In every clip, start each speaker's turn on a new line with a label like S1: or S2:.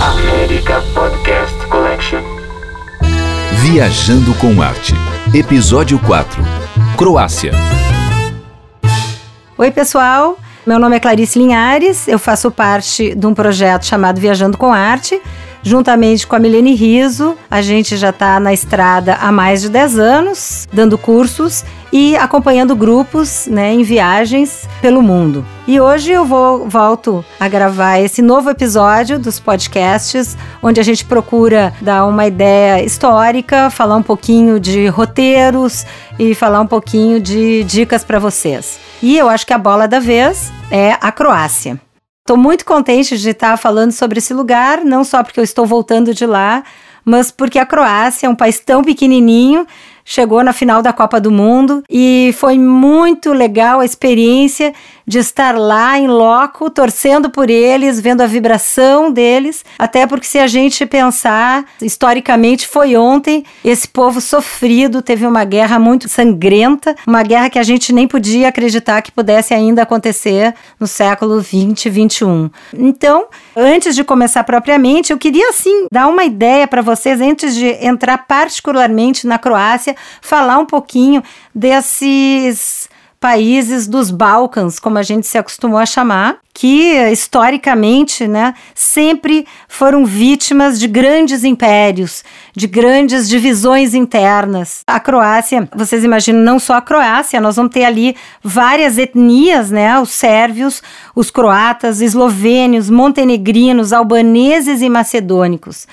S1: América Podcast Collection.
S2: Viajando com Arte. Episódio 4. Croácia.
S3: Oi, pessoal. Meu nome é Clarice Linhares. Eu faço parte de um projeto chamado Viajando com Arte. Juntamente com a Milene Riso, a gente já está na estrada há mais de 10 anos, dando cursos e acompanhando grupos né, em viagens pelo mundo. E hoje eu vou volto a gravar esse novo episódio dos podcasts, onde a gente procura dar uma ideia histórica, falar um pouquinho de roteiros e falar um pouquinho de dicas para vocês. E eu acho que a bola da vez é a Croácia. Estou muito contente de estar falando sobre esse lugar, não só porque eu estou voltando de lá, mas porque a Croácia é um país tão pequenininho chegou na final da Copa do Mundo e foi muito legal a experiência de estar lá em loco, torcendo por eles, vendo a vibração deles. Até porque, se a gente pensar, historicamente foi ontem, esse povo sofrido teve uma guerra muito sangrenta, uma guerra que a gente nem podia acreditar que pudesse ainda acontecer no século 20, 21. Então, antes de começar propriamente, eu queria assim dar uma ideia para vocês antes de entrar particularmente na Croácia falar um pouquinho desses países dos Balcãs, como a gente se acostumou a chamar, que historicamente, né, sempre foram vítimas de grandes impérios, de grandes divisões internas. A Croácia, vocês imaginam, não só a Croácia, nós vamos ter ali várias etnias, né, os sérvios, os croatas, eslovênios, montenegrinos, albaneses e macedônicos.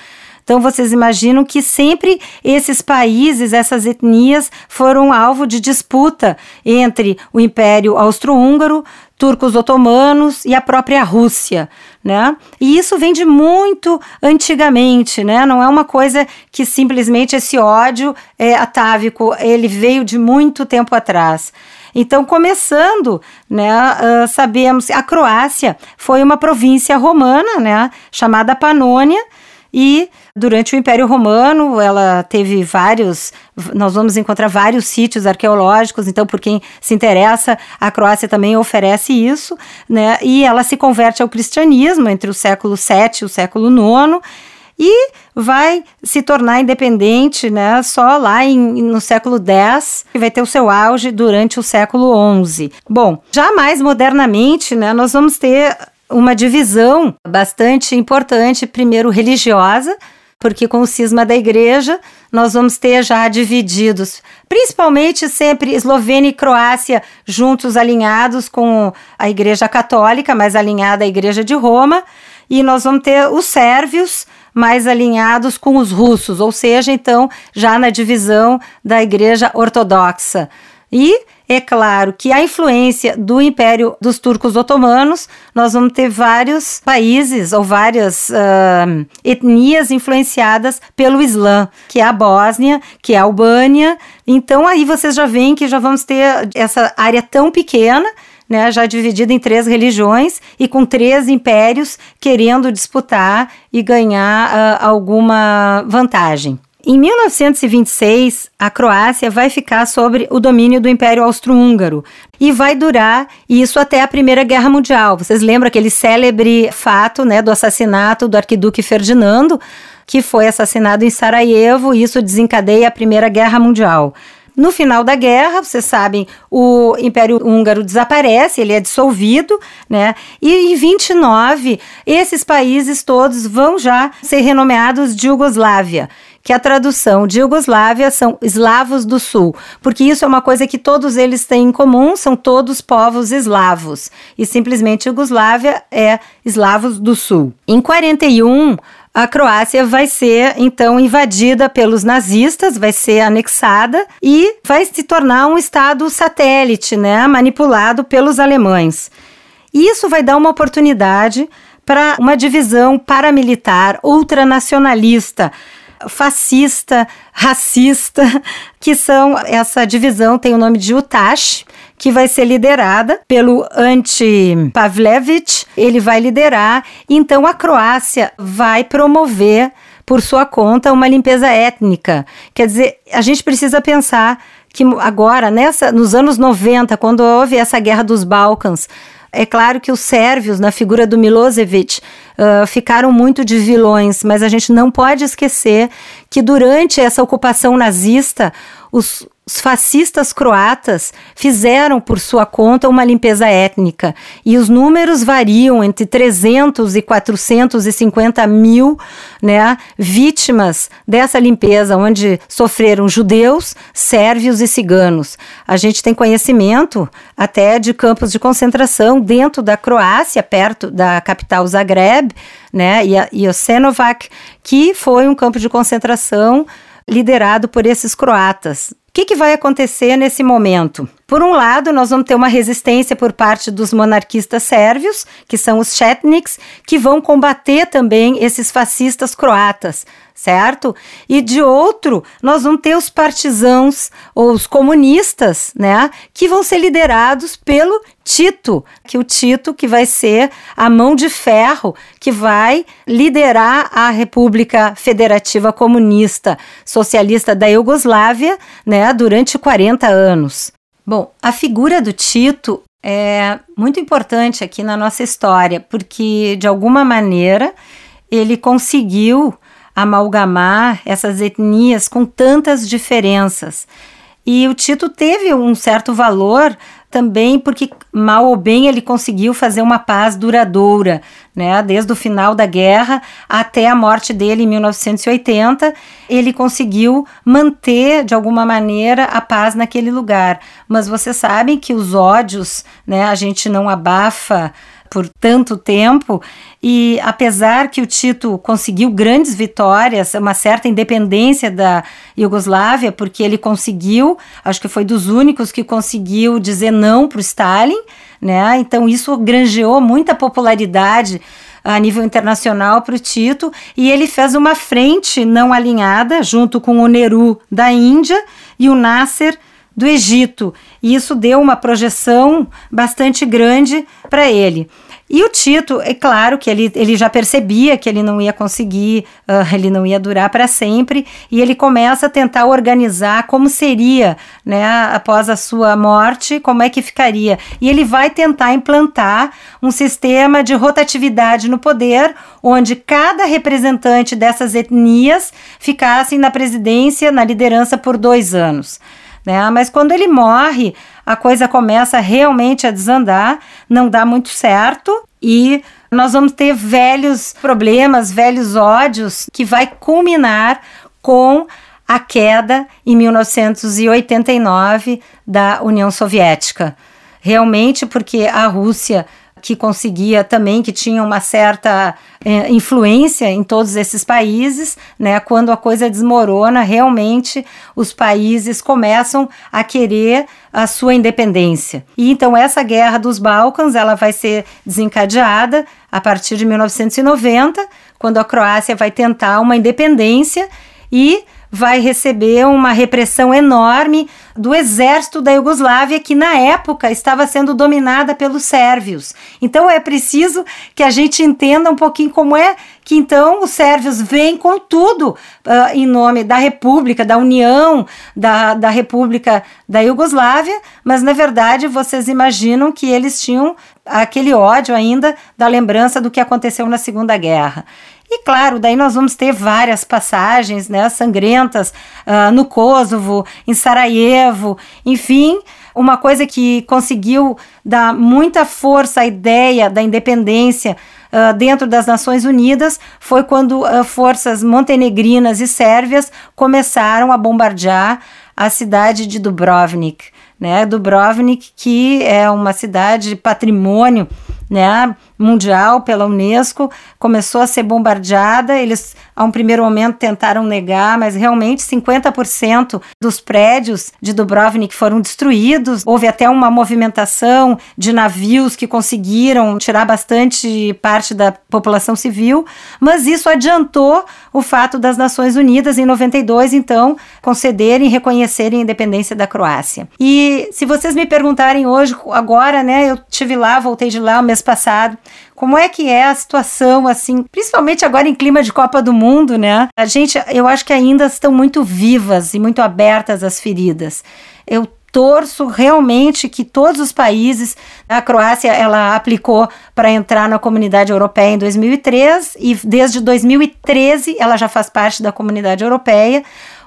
S3: Então vocês imaginam que sempre esses países, essas etnias foram alvo de disputa entre o Império Austro-Húngaro, turcos otomanos e a própria Rússia, né? E isso vem de muito antigamente, né? Não é uma coisa que simplesmente esse ódio é atávico, ele veio de muito tempo atrás. Então, começando, né, uh, sabemos que a Croácia foi uma província romana, né, chamada Panônia, e durante o Império Romano, ela teve vários, nós vamos encontrar vários sítios arqueológicos, então por quem se interessa, a Croácia também oferece isso, né? E ela se converte ao cristianismo entre o século VII e o século IX e vai se tornar independente, né, só lá em, no século X, e vai ter o seu auge durante o século XI. Bom, já mais modernamente, né, nós vamos ter uma divisão bastante importante, primeiro religiosa, porque com o cisma da igreja nós vamos ter já divididos, principalmente sempre Eslovênia e Croácia juntos alinhados com a igreja católica, mais alinhada à igreja de Roma, e nós vamos ter os sérvios mais alinhados com os russos, ou seja, então já na divisão da igreja ortodoxa. E é claro que a influência do Império dos Turcos Otomanos, nós vamos ter vários países ou várias uh, etnias influenciadas pelo Islã, que é a Bósnia, que é a Albânia. Então aí vocês já veem que já vamos ter essa área tão pequena né, já dividida em três religiões e com três impérios querendo disputar e ganhar uh, alguma vantagem. Em 1926, a Croácia vai ficar sob o domínio do Império Austro-Húngaro e vai durar isso até a Primeira Guerra Mundial. Vocês lembram aquele célebre fato né, do assassinato do arquiduque Ferdinando, que foi assassinado em Sarajevo, e isso desencadeia a Primeira Guerra Mundial. No final da guerra, vocês sabem, o Império Húngaro desaparece, ele é dissolvido, né? E em 29, esses países todos vão já ser renomeados de Iugoslávia que a tradução de Iugoslávia são eslavos do sul, porque isso é uma coisa que todos eles têm em comum, são todos povos eslavos, e simplesmente Iugoslávia é eslavos do sul. Em 41, a Croácia vai ser então invadida pelos nazistas, vai ser anexada e vai se tornar um estado satélite, né, manipulado pelos alemães. Isso vai dar uma oportunidade para uma divisão paramilitar ultranacionalista fascista, racista, que são essa divisão tem o nome de Utash, que vai ser liderada pelo anti-Pavlevich, ele vai liderar, então a Croácia vai promover por sua conta uma limpeza étnica. Quer dizer, a gente precisa pensar que agora, nessa, nos anos 90, quando houve essa guerra dos Balcãs, É claro que os sérvios, na figura do Milosevic, uh, ficaram muito de vilões, mas a gente não pode esquecer que durante essa ocupação nazista, os, os fascistas croatas fizeram por sua conta uma limpeza étnica e os números variam entre 300 e 450 mil né, vítimas dessa limpeza, onde sofreram judeus, sérvios e ciganos. A gente tem conhecimento até de campos de concentração dentro da Croácia, perto da capital Zagreb, né, e, Osenovac, que foi um campo de concentração liderado por esses croatas que, que vai acontecer nesse momento? Por um lado, nós vamos ter uma resistência por parte dos monarquistas sérvios, que são os chetniks, que vão combater também esses fascistas croatas certo? E de outro, nós vamos ter os partisãos ou os comunistas, né, que vão ser liderados pelo Tito, que o Tito que vai ser a mão de ferro que vai liderar a República Federativa Comunista Socialista da Iugoslávia, né, durante 40 anos. Bom, a figura do Tito é muito importante aqui na nossa história, porque de alguma maneira ele conseguiu amalgamar essas etnias com tantas diferenças. E o Tito teve um certo valor também porque mal ou bem ele conseguiu fazer uma paz duradoura, né? Desde o final da guerra até a morte dele em 1980, ele conseguiu manter de alguma maneira a paz naquele lugar. Mas vocês sabem que os ódios, né, a gente não abafa por tanto tempo e apesar que o Tito conseguiu grandes vitórias, uma certa independência da Iugoslávia, porque ele conseguiu, acho que foi dos únicos que conseguiu dizer não para o Stalin, né? Então isso granjeou muita popularidade a nível internacional para o Tito e ele fez uma frente não alinhada junto com o Nehru da Índia e o Nasser do Egito. E isso deu uma projeção bastante grande para ele. E o Tito, é claro que ele, ele já percebia que ele não ia conseguir, uh, ele não ia durar para sempre, e ele começa a tentar organizar como seria, né, após a sua morte, como é que ficaria. E ele vai tentar implantar um sistema de rotatividade no poder, onde cada representante dessas etnias ficassem na presidência, na liderança por dois anos. Né? Mas quando ele morre, a coisa começa realmente a desandar, não dá muito certo e nós vamos ter velhos problemas, velhos ódios que vai culminar com a queda em 1989 da União Soviética. Realmente porque a Rússia que conseguia também, que tinha uma certa é, influência em todos esses países, né? Quando a coisa desmorona, realmente os países começam a querer a sua independência. E então essa guerra dos Balcãs, ela vai ser desencadeada a partir de 1990, quando a Croácia vai tentar uma independência e vai receber uma repressão enorme do exército da Iugoslávia, que na época estava sendo dominada pelos sérvios. Então é preciso que a gente entenda um pouquinho como é que então os sérvios vêm com tudo uh, em nome da República, da União, da, da República da Iugoslávia, mas na verdade vocês imaginam que eles tinham aquele ódio ainda da lembrança do que aconteceu na Segunda Guerra. E claro, daí nós vamos ter várias passagens né, sangrentas uh, no Kosovo, em Sarajevo, enfim, uma coisa que conseguiu dar muita força à ideia da independência uh, dentro das Nações Unidas foi quando uh, forças montenegrinas e sérvias começaram a bombardear a cidade de Dubrovnik. Né, Dubrovnik, que é uma cidade patrimônio né, mundial pela Unesco, começou a ser bombardeada. Eles, a um primeiro momento, tentaram negar, mas realmente 50% dos prédios de Dubrovnik foram destruídos. Houve até uma movimentação de navios que conseguiram tirar bastante parte da população civil, mas isso adiantou o fato das Nações Unidas, em 92, então, concederem e reconhecerem a independência da Croácia. E se vocês me perguntarem hoje, agora, né, eu tive lá, voltei de lá o mês passado, como é que é a situação, assim, principalmente agora em clima de Copa do Mundo, né? A gente, eu acho que ainda estão muito vivas e muito abertas as feridas. Eu torço realmente que todos os países, a Croácia ela aplicou para entrar na comunidade europeia em 2003 e desde 2013 ela já faz parte da comunidade europeia.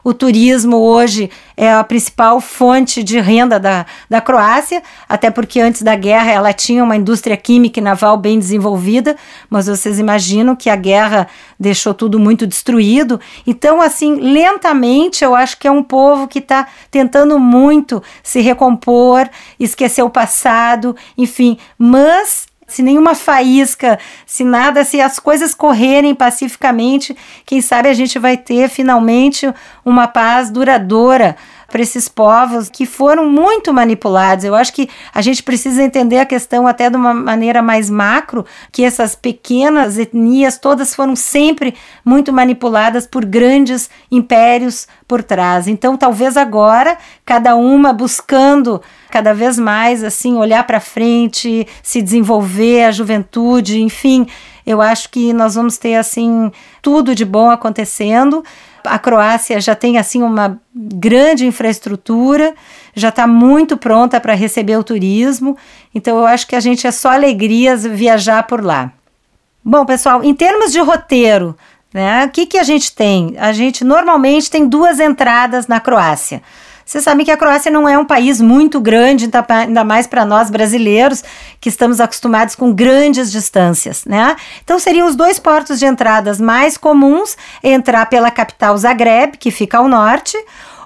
S3: O turismo hoje é a principal fonte de renda da, da Croácia, até porque antes da guerra ela tinha uma indústria química e naval bem desenvolvida, mas vocês imaginam que a guerra deixou tudo muito destruído. Então, assim, lentamente eu acho que é um povo que está tentando muito se recompor, esquecer o passado, enfim, mas se nenhuma faísca, se nada, se as coisas correrem pacificamente, quem sabe a gente vai ter finalmente uma paz duradoura para esses povos que foram muito manipulados. Eu acho que a gente precisa entender a questão até de uma maneira mais macro, que essas pequenas etnias todas foram sempre muito manipuladas por grandes impérios por trás. Então, talvez agora, cada uma buscando cada vez mais assim olhar para frente, se desenvolver, a juventude, enfim, eu acho que nós vamos ter assim tudo de bom acontecendo a Croácia já tem assim uma grande infraestrutura, já está muito pronta para receber o turismo. Então eu acho que a gente é só alegrias viajar por lá. Bom, pessoal, em termos de roteiro, né, o que, que a gente tem? A gente normalmente tem duas entradas na Croácia. Você sabe que a Croácia não é um país muito grande, ainda mais para nós brasileiros, que estamos acostumados com grandes distâncias, né? Então seriam os dois portos de entradas mais comuns, entrar pela capital Zagreb, que fica ao norte,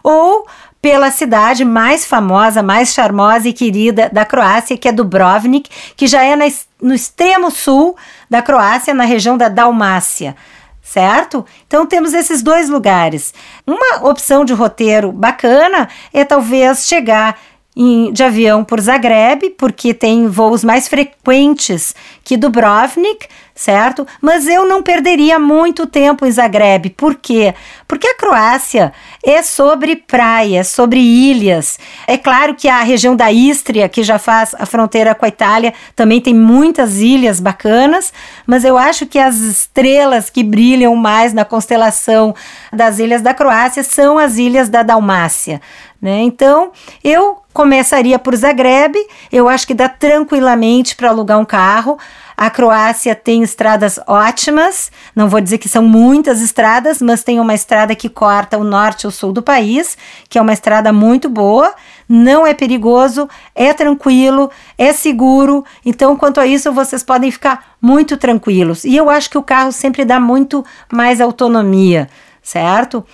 S3: ou pela cidade mais famosa, mais charmosa e querida da Croácia, que é Dubrovnik, que já é no extremo sul da Croácia, na região da Dalmácia certo? Então temos esses dois lugares. Uma opção de roteiro bacana é talvez chegar de avião por Zagreb, porque tem voos mais frequentes que Dubrovnik, certo? Mas eu não perderia muito tempo em Zagreb. Por quê? Porque a Croácia é sobre praia, é sobre ilhas. É claro que a região da Istria, que já faz a fronteira com a Itália, também tem muitas ilhas bacanas, mas eu acho que as estrelas que brilham mais na constelação das ilhas da Croácia são as ilhas da Dalmácia. Né? Então, eu começaria por Zagreb, eu acho que dá tranquilamente para alugar um carro. A Croácia tem estradas ótimas, não vou dizer que são muitas estradas, mas tem uma estrada que corta o norte e o sul do país, que é uma estrada muito boa, não é perigoso, é tranquilo, é seguro. Então, quanto a isso, vocês podem ficar muito tranquilos. E eu acho que o carro sempre dá muito mais autonomia, certo?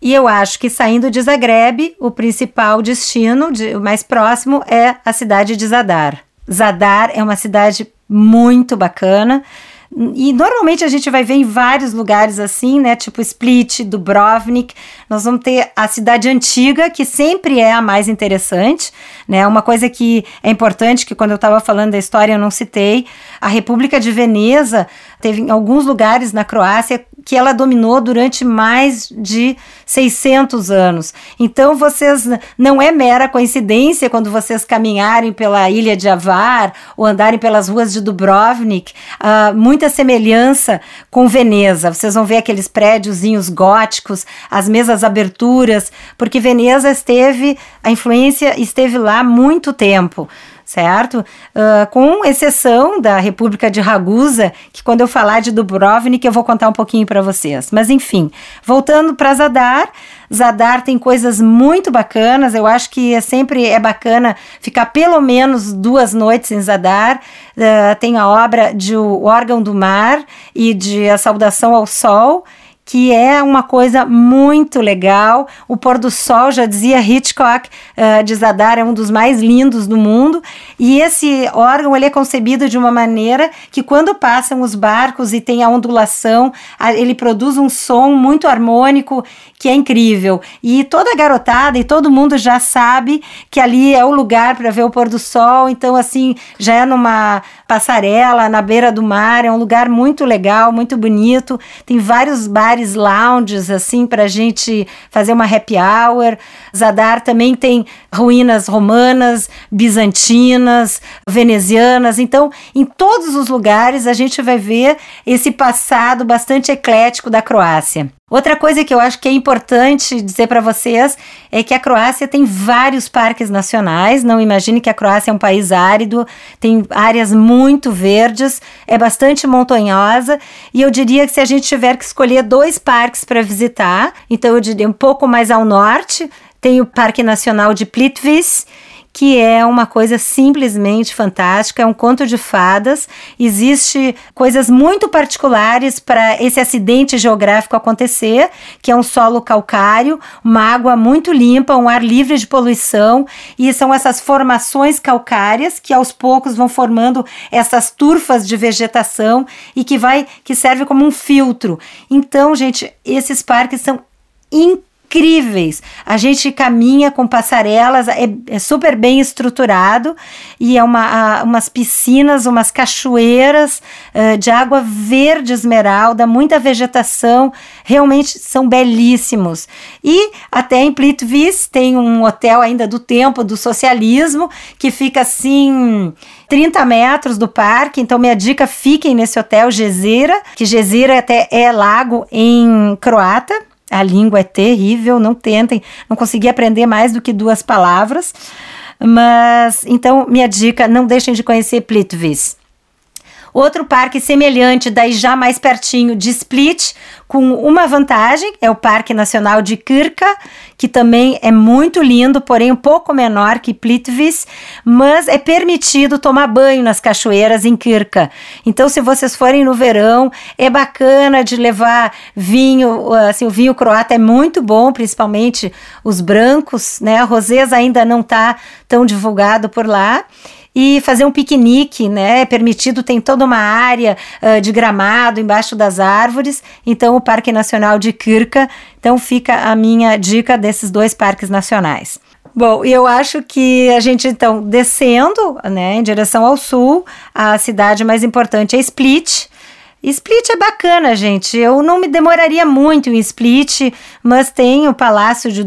S3: E eu acho que saindo de Zagreb, o principal destino, de, o mais próximo, é a cidade de Zadar. Zadar é uma cidade muito bacana. E normalmente a gente vai ver em vários lugares assim, né? Tipo Split, Dubrovnik. Nós vamos ter a cidade antiga, que sempre é a mais interessante, né? Uma coisa que é importante, que quando eu estava falando da história eu não citei, a República de Veneza teve em alguns lugares na Croácia que ela dominou durante mais de 600 anos. Então, vocês não é mera coincidência quando vocês caminharem pela ilha de Avar ou andarem pelas ruas de Dubrovnik, uh, muita semelhança com Veneza. Vocês vão ver aqueles prédiozinhos góticos, as mesmas aberturas, porque Veneza esteve, a influência esteve lá muito tempo certo? Uh, com exceção da República de Ragusa, que quando eu falar de Dubrovnik eu vou contar um pouquinho para vocês. Mas enfim, voltando para Zadar, Zadar tem coisas muito bacanas. Eu acho que é sempre é bacana ficar pelo menos duas noites em Zadar. Uh, tem a obra de O Órgão do Mar e de A Saudação ao Sol que é uma coisa muito legal. O pôr do sol, já dizia Hitchcock, uh, de Zadar, é um dos mais lindos do mundo. E esse órgão ele é concebido de uma maneira que quando passam os barcos e tem a ondulação, ele produz um som muito harmônico que é incrível. E toda a garotada e todo mundo já sabe que ali é o lugar para ver o pôr do sol. Então, assim, já é numa passarela na beira do mar, é um lugar muito legal, muito bonito. Tem vários bares, lounges, assim, para a gente fazer uma happy hour. Zadar também tem ruínas romanas, bizantinas, venezianas. Então, em todos os lugares a gente vai ver esse passado bastante eclético da Croácia. Outra coisa que eu acho que é importante dizer para vocês é que a Croácia tem vários parques nacionais. Não imagine que a Croácia é um país árido, tem áreas muito verdes, é bastante montanhosa. E eu diria que se a gente tiver que escolher dois parques para visitar, então eu diria um pouco mais ao norte, tem o Parque Nacional de Plitvice que é uma coisa simplesmente fantástica, é um conto de fadas. Existe coisas muito particulares para esse acidente geográfico acontecer, que é um solo calcário, uma água muito limpa, um ar livre de poluição, e são essas formações calcárias que aos poucos vão formando essas turfas de vegetação e que vai que serve como um filtro. Então, gente, esses parques são incríveis incríveis. A gente caminha com passarelas, é, é super bem estruturado e é uma, a, umas piscinas, umas cachoeiras uh, de água verde esmeralda, muita vegetação, realmente são belíssimos. E até em Plitvice tem um hotel ainda do tempo do socialismo que fica assim 30 metros do parque. Então, minha dica: fiquem nesse hotel Gezira, que Gezira até é lago em croata. A língua é terrível, não tentem, não consegui aprender mais do que duas palavras. Mas, então, minha dica, não deixem de conhecer Plitvice. Outro parque semelhante, daí já mais pertinho de Split, com uma vantagem, é o Parque Nacional de Kirka, que também é muito lindo, porém um pouco menor que Plitvice, mas é permitido tomar banho nas cachoeiras em Kirka. Então, se vocês forem no verão, é bacana de levar vinho, assim, o vinho croata é muito bom, principalmente os brancos, né? A rosés ainda não está tão divulgado por lá e fazer um piquenique, né? É permitido, tem toda uma área uh, de gramado embaixo das árvores. Então, o Parque Nacional de Kirka. Então, fica a minha dica desses dois parques nacionais. Bom, eu acho que a gente então descendo, né, em direção ao sul, a cidade mais importante é Split. Split é bacana, gente. Eu não me demoraria muito em Split, mas tem o Palácio de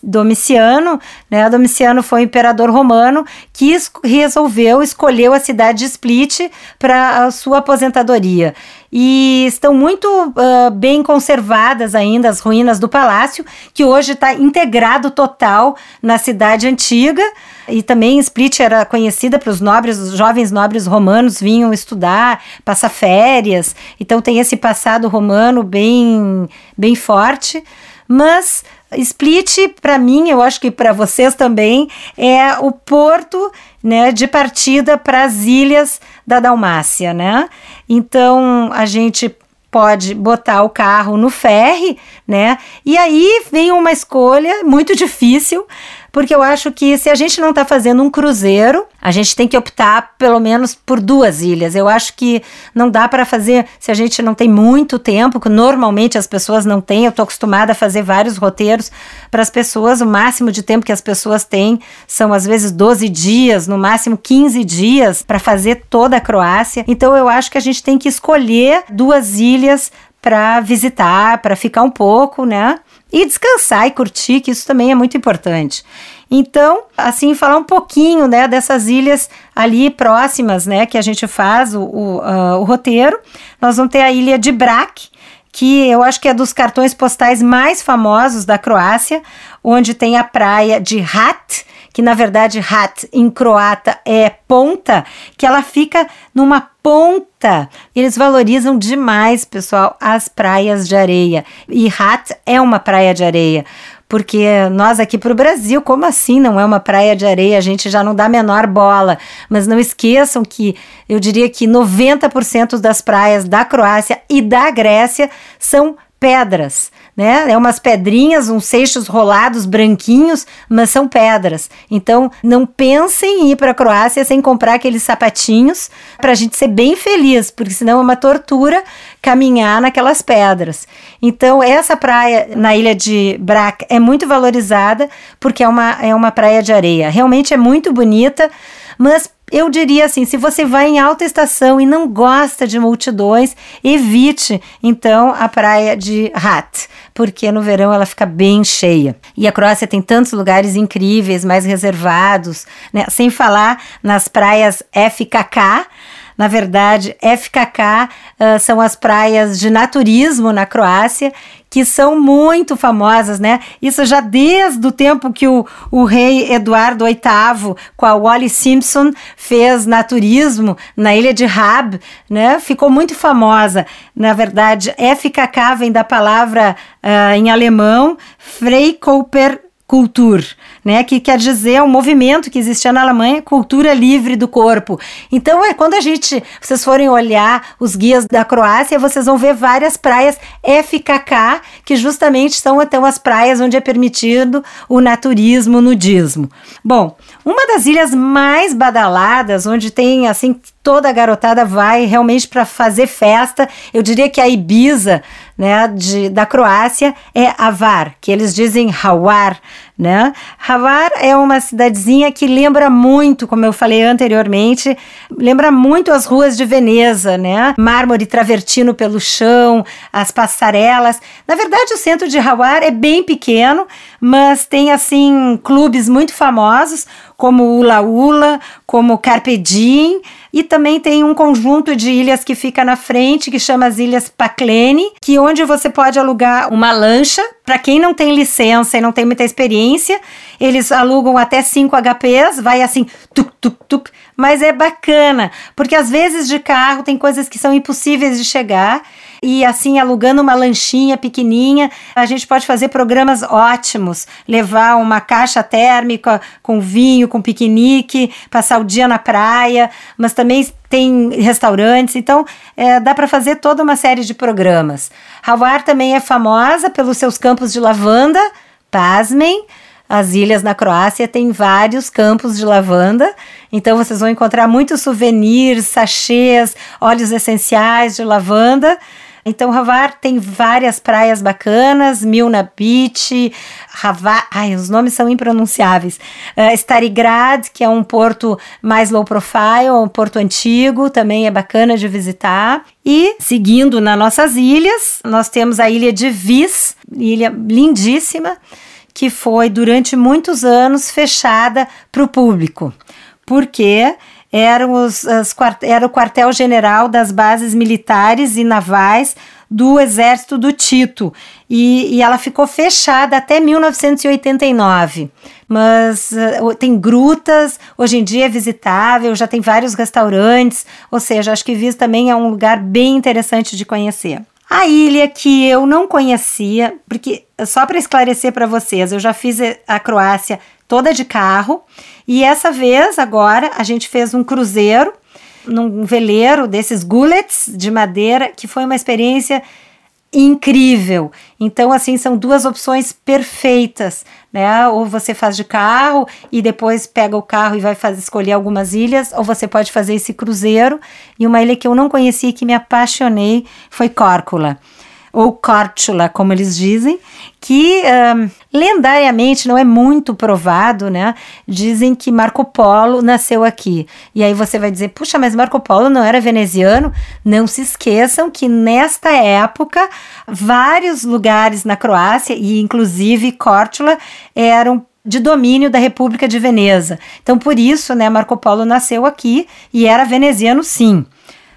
S3: Domiciano, né? Domiciano foi um imperador romano que resolveu, escolheu a cidade de Split para a sua aposentadoria e estão muito uh, bem conservadas ainda as ruínas do palácio, que hoje está integrado total na cidade antiga. E também Split era conhecida para os nobres, os jovens nobres romanos vinham estudar, passar férias. Então tem esse passado romano bem, bem forte. Mas Split, para mim, eu acho que para vocês também, é o porto né, de partida para as ilhas da Dalmácia, né? Então a gente pode botar o carro no ferry, né? E aí vem uma escolha muito difícil, porque eu acho que se a gente não está fazendo um cruzeiro, a gente tem que optar pelo menos por duas ilhas. Eu acho que não dá para fazer se a gente não tem muito tempo, que normalmente as pessoas não têm. Eu estou acostumada a fazer vários roteiros para as pessoas. O máximo de tempo que as pessoas têm são às vezes 12 dias, no máximo 15 dias para fazer toda a Croácia. Então eu acho que a gente tem que escolher duas ilhas para visitar, para ficar um pouco, né? E descansar e curtir, que isso também é muito importante. Então, assim, falar um pouquinho, né, dessas ilhas ali próximas, né, que a gente faz o, o, uh, o roteiro. Nós vamos ter a ilha de Brac, que eu acho que é dos cartões postais mais famosos da Croácia, onde tem a praia de Hat, que na verdade Hat em croata é ponta, que ela fica numa ponta. Eles valorizam demais, pessoal, as praias de areia. E Hat é uma praia de areia. Porque nós aqui para o Brasil, como assim não é uma praia de areia? A gente já não dá a menor bola. Mas não esqueçam que eu diria que 90% das praias da Croácia e da Grécia são pedras, né? É umas pedrinhas, uns seixos rolados branquinhos, mas são pedras. Então, não pensem em ir para a Croácia sem comprar aqueles sapatinhos para a gente ser bem feliz, porque senão é uma tortura caminhar naquelas pedras. Então, essa praia na ilha de Brac é muito valorizada porque é uma, é uma praia de areia. Realmente é muito bonita, mas eu diria assim: se você vai em alta estação e não gosta de multidões, evite então a praia de Hat, porque no verão ela fica bem cheia. E a Croácia tem tantos lugares incríveis, mais reservados, né? sem falar nas praias FKK. Na verdade, FKK uh, são as praias de naturismo na Croácia, que são muito famosas, né? Isso já desde o tempo que o, o rei Eduardo VIII, com a Wally Simpson, fez naturismo na ilha de Rab, né? Ficou muito famosa. Na verdade, FKK vem da palavra uh, em alemão Freikörper Kultur, né, que quer dizer um movimento que existia na Alemanha, cultura livre do corpo. Então, é quando a gente, vocês forem olhar os guias da Croácia, vocês vão ver várias praias FKK, que justamente são então as praias onde é permitido o naturismo, o nudismo. Bom, uma das ilhas mais badaladas, onde tem assim toda a garotada vai realmente para fazer festa. Eu diria que a Ibiza, né, de, da Croácia é Avar, que eles dizem Hawar, né? Hawar é uma cidadezinha que lembra muito, como eu falei anteriormente, lembra muito as ruas de Veneza, né? Mármore travertino pelo chão, as passarelas. Na verdade, o centro de Hawar é bem pequeno, mas tem assim clubes muito famosos como Ula Ula, como Carpe Diem, e também tem um conjunto de ilhas que fica na frente, que chama as Ilhas Paklene, que onde você pode alugar uma lancha, para quem não tem licença e não tem muita experiência, eles alugam até 5 HPs, vai assim, tuk, tuk, tuk, mas é bacana, porque às vezes de carro tem coisas que são impossíveis de chegar, e assim, alugando uma lanchinha pequenininha, a gente pode fazer programas ótimos, levar uma caixa térmica com vinho, com piquenique, passar o dia na praia, mas também tem restaurantes, então é, dá para fazer toda uma série de programas. Hawar também é famosa pelos seus campos de lavanda, pasmem, as ilhas na Croácia têm vários campos de lavanda, então vocês vão encontrar muitos souvenirs, sachês, óleos essenciais de lavanda. Então, Havar tem várias praias bacanas, Milna Beach, Havar, ai, os nomes são impronunciáveis. Uh, Starigrad, que é um porto mais low profile, um porto antigo, também é bacana de visitar. E seguindo nas nossas ilhas, nós temos a ilha de Vis, ilha lindíssima, que foi durante muitos anos fechada para o público. Porque eram os, as, era o quartel-general das bases militares e navais do exército do Tito e, e ela ficou fechada até 1989. Mas uh, tem grutas, hoje em dia é visitável, já tem vários restaurantes, ou seja, acho que Vis também é um lugar bem interessante de conhecer. A ilha que eu não conhecia, porque só para esclarecer para vocês, eu já fiz a Croácia toda de carro. E essa vez, agora, a gente fez um cruzeiro num veleiro desses gullets de madeira, que foi uma experiência incrível. Então, assim, são duas opções perfeitas, né? Ou você faz de carro e depois pega o carro e vai fazer, escolher algumas ilhas, ou você pode fazer esse cruzeiro. E uma ilha que eu não conhecia e que me apaixonei foi Córcula ou Córtula, como eles dizem, que um, lendariamente não é muito provado, né? Dizem que Marco Polo nasceu aqui. E aí você vai dizer, puxa, mas Marco Polo não era veneziano? Não se esqueçam que nesta época vários lugares na Croácia e inclusive Córtula eram de domínio da República de Veneza. Então por isso, né, Marco Polo nasceu aqui e era veneziano sim.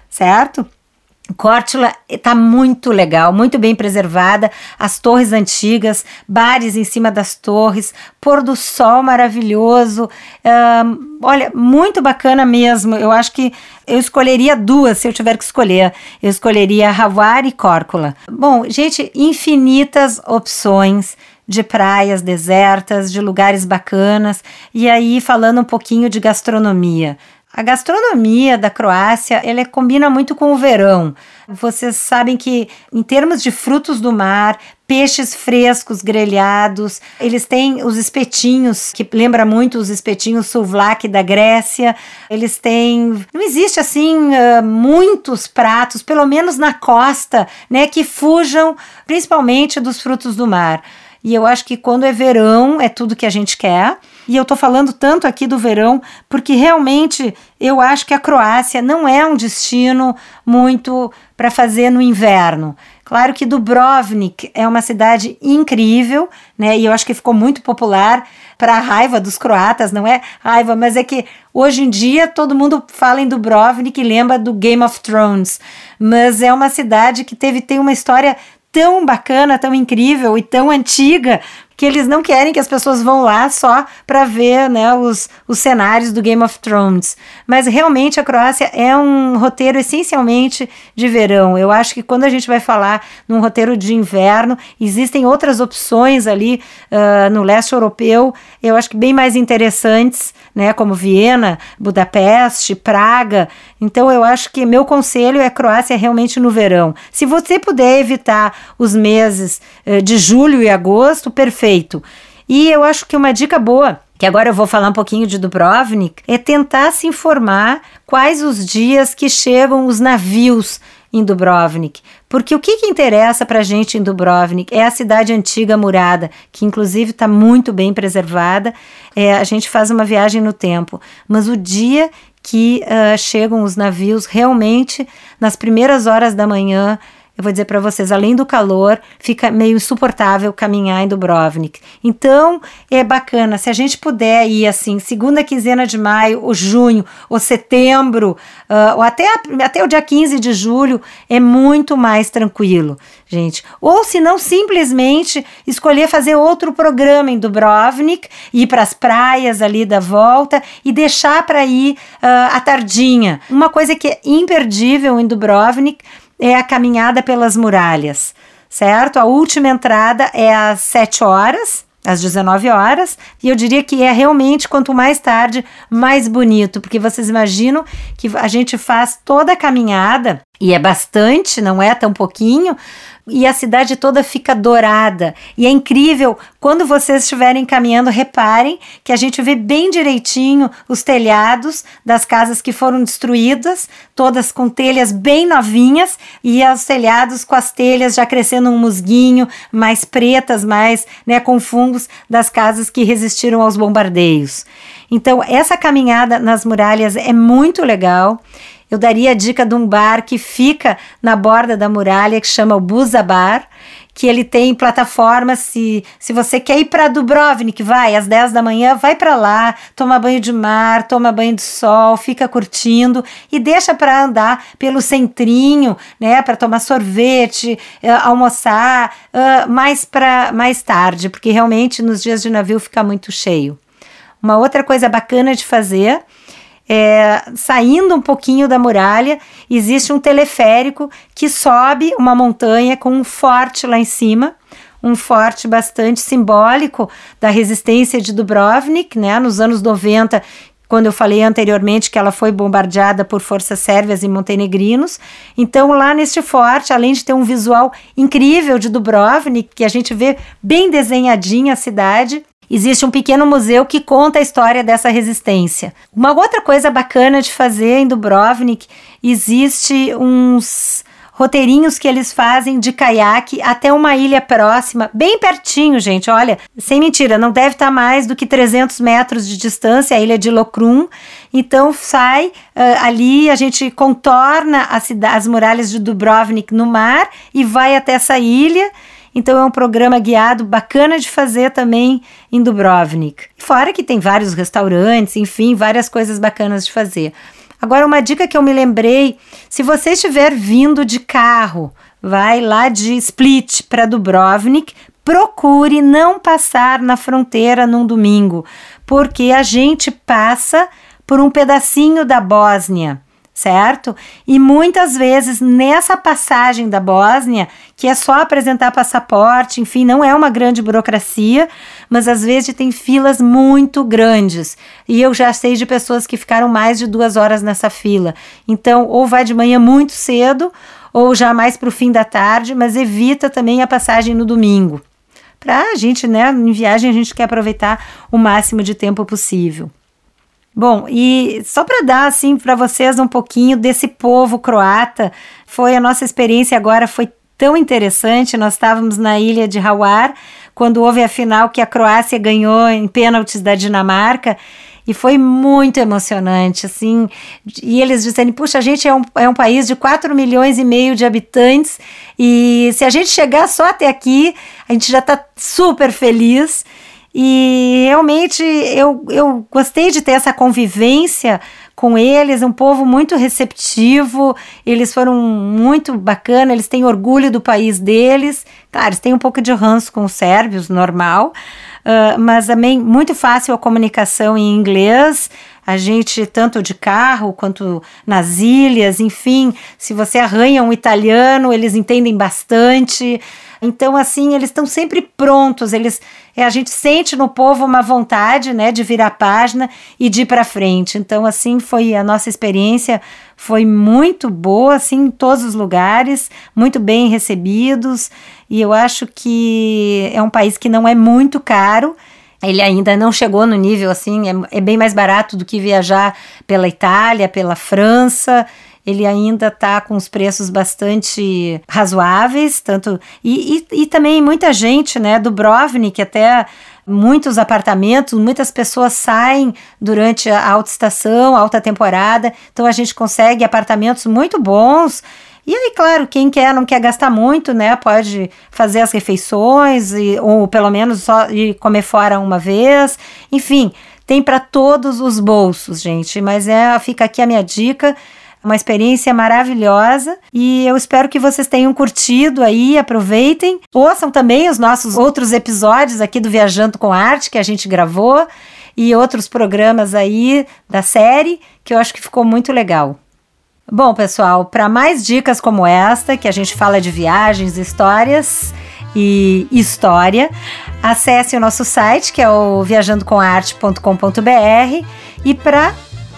S3: Certo? Córtula está muito legal, muito bem preservada, as torres antigas, bares em cima das torres, pôr do sol maravilhoso, olha, muito bacana mesmo. Eu acho que eu escolheria duas se eu tiver que escolher. Eu escolheria Havar e Córcula. Bom, gente, infinitas opções de praias desertas, de lugares bacanas, e aí falando um pouquinho de gastronomia. A gastronomia da Croácia, ela combina muito com o verão. Vocês sabem que em termos de frutos do mar, peixes frescos grelhados, eles têm os espetinhos que lembra muito os espetinhos souvlaki da Grécia. Eles têm, não existe assim uh, muitos pratos, pelo menos na costa, né, que fujam principalmente dos frutos do mar. E eu acho que quando é verão é tudo que a gente quer. E eu tô falando tanto aqui do verão porque realmente eu acho que a Croácia não é um destino muito para fazer no inverno. Claro que Dubrovnik é uma cidade incrível, né? E eu acho que ficou muito popular para a raiva dos croatas, não é raiva, mas é que hoje em dia todo mundo fala em Dubrovnik e lembra do Game of Thrones. Mas é uma cidade que teve tem uma história tão bacana, tão incrível e tão antiga que eles não querem que as pessoas vão lá só para ver né, os, os cenários do Game of Thrones. Mas realmente a Croácia é um roteiro essencialmente de verão. Eu acho que quando a gente vai falar num roteiro de inverno, existem outras opções ali uh, no leste europeu, eu acho que bem mais interessantes, né, como Viena, Budapeste, Praga. Então eu acho que meu conselho é Croácia realmente no verão. Se você puder evitar os meses uh, de julho e agosto, perfeito feito. E eu acho que uma dica boa, que agora eu vou falar um pouquinho de Dubrovnik, é tentar se informar quais os dias que chegam os navios em Dubrovnik. Porque o que, que interessa para a gente em Dubrovnik é a cidade antiga murada, que inclusive está muito bem preservada. É, a gente faz uma viagem no tempo. Mas o dia que uh, chegam os navios, realmente, nas primeiras horas da manhã, eu vou dizer para vocês, além do calor, fica meio insuportável caminhar em Dubrovnik. Então, é bacana, se a gente puder ir assim, segunda quinzena de maio, ou junho, ou setembro, uh, ou até, até o dia 15 de julho, é muito mais tranquilo, gente. Ou se não, simplesmente escolher fazer outro programa em Dubrovnik, ir para as praias ali da volta e deixar para ir uh, à tardinha. Uma coisa que é imperdível em Dubrovnik é a caminhada pelas muralhas, certo? A última entrada é às 7 horas, às 19 horas, e eu diria que é realmente quanto mais tarde, mais bonito, porque vocês imaginam que a gente faz toda a caminhada, e é bastante, não é tão pouquinho, e a cidade toda fica dourada. E é incrível, quando vocês estiverem caminhando, reparem que a gente vê bem direitinho os telhados das casas que foram destruídas, todas com telhas bem novinhas, e os telhados com as telhas já crescendo um musguinho, mais pretas, mais né, com fungos das casas que resistiram aos bombardeios. Então, essa caminhada nas muralhas é muito legal. Eu daria a dica de um bar que fica na borda da muralha, que chama o Busa Bar, que ele tem plataformas. Se, se você quer ir para Dubrovnik, vai às 10 da manhã, vai para lá, toma banho de mar, toma banho de sol, fica curtindo e deixa para andar pelo centrinho, né, para tomar sorvete, uh, almoçar uh, mais para mais tarde, porque realmente nos dias de navio fica muito cheio. Uma outra coisa bacana de fazer é, saindo um pouquinho da muralha, existe um teleférico que sobe uma montanha com um forte lá em cima, um forte bastante simbólico da resistência de Dubrovnik, né, nos anos 90, quando eu falei anteriormente que ela foi bombardeada por forças sérvias e montenegrinos. Então, lá neste forte, além de ter um visual incrível de Dubrovnik, que a gente vê bem desenhadinha a cidade, Existe um pequeno museu que conta a história dessa resistência. Uma outra coisa bacana de fazer em Dubrovnik, existe uns roteirinhos que eles fazem de caiaque até uma ilha próxima, bem pertinho, gente. Olha, sem mentira, não deve estar mais do que 300 metros de distância a ilha de Lokrum. Então sai uh, ali, a gente contorna as muralhas de Dubrovnik no mar e vai até essa ilha. Então é um programa guiado bacana de fazer também em Dubrovnik. Fora que tem vários restaurantes, enfim, várias coisas bacanas de fazer. Agora, uma dica que eu me lembrei: se você estiver vindo de carro, vai lá de Split para Dubrovnik, procure não passar na fronteira num domingo, porque a gente passa por um pedacinho da Bósnia certo? E muitas vezes nessa passagem da Bósnia, que é só apresentar passaporte, enfim, não é uma grande burocracia, mas às vezes tem filas muito grandes. E eu já sei de pessoas que ficaram mais de duas horas nessa fila. Então, ou vai de manhã muito cedo, ou já mais para o fim da tarde, mas evita também a passagem no domingo. Para a gente, né, em viagem, a gente quer aproveitar o máximo de tempo possível. Bom, e só para dar assim para vocês um pouquinho desse povo croata, foi a nossa experiência agora foi tão interessante. Nós estávamos na ilha de Hawar quando houve a final que a Croácia ganhou em pênaltis da Dinamarca. E foi muito emocionante, assim. E eles dizendo: puxa, a gente é um, é um país de 4 milhões e meio de habitantes, e se a gente chegar só até aqui, a gente já está super feliz. E realmente eu, eu gostei de ter essa convivência com eles, um povo muito receptivo, eles foram muito bacana, eles têm orgulho do país deles. Claro, eles têm um pouco de ranço com os sérvios, normal, uh, mas também muito fácil a comunicação em inglês. A gente, tanto de carro quanto nas ilhas, enfim, se você arranha um italiano, eles entendem bastante. Então, assim, eles estão sempre prontos, eles é, a gente sente no povo uma vontade, né, de virar página e de ir para frente. Então, assim, foi a nossa experiência foi muito boa, assim, em todos os lugares, muito bem recebidos, e eu acho que é um país que não é muito caro, ele ainda não chegou no nível assim, é, é, bem mais barato do que viajar pela Itália, pela França. Ele ainda está com os preços bastante razoáveis, tanto e, e, e também muita gente, né, do Brovnik até muitos apartamentos, muitas pessoas saem durante a alta estação, alta temporada, então a gente consegue apartamentos muito bons e aí, claro, quem quer, não quer gastar muito, né, pode fazer as refeições, e, ou pelo menos só ir comer fora uma vez. Enfim, tem para todos os bolsos, gente. Mas é, fica aqui a minha dica uma experiência maravilhosa e eu espero que vocês tenham curtido aí, aproveitem. Ouçam também os nossos outros episódios aqui do Viajando com Arte que a gente gravou e outros programas aí da série que eu acho que ficou muito legal. Bom, pessoal, para mais dicas como esta, que a gente fala de viagens, histórias e história, acesse o nosso site, que é o viajandocomarte.com.br, e para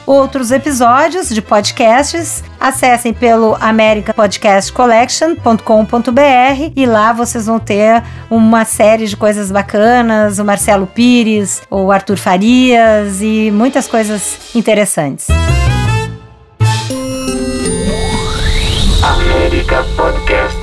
S3: outros episódios de podcasts, acessem pelo americanpodcastcollection.com.br e lá vocês vão ter uma série de coisas bacanas, o Marcelo Pires, o Arthur Farias e muitas coisas interessantes.
S1: América Podcast.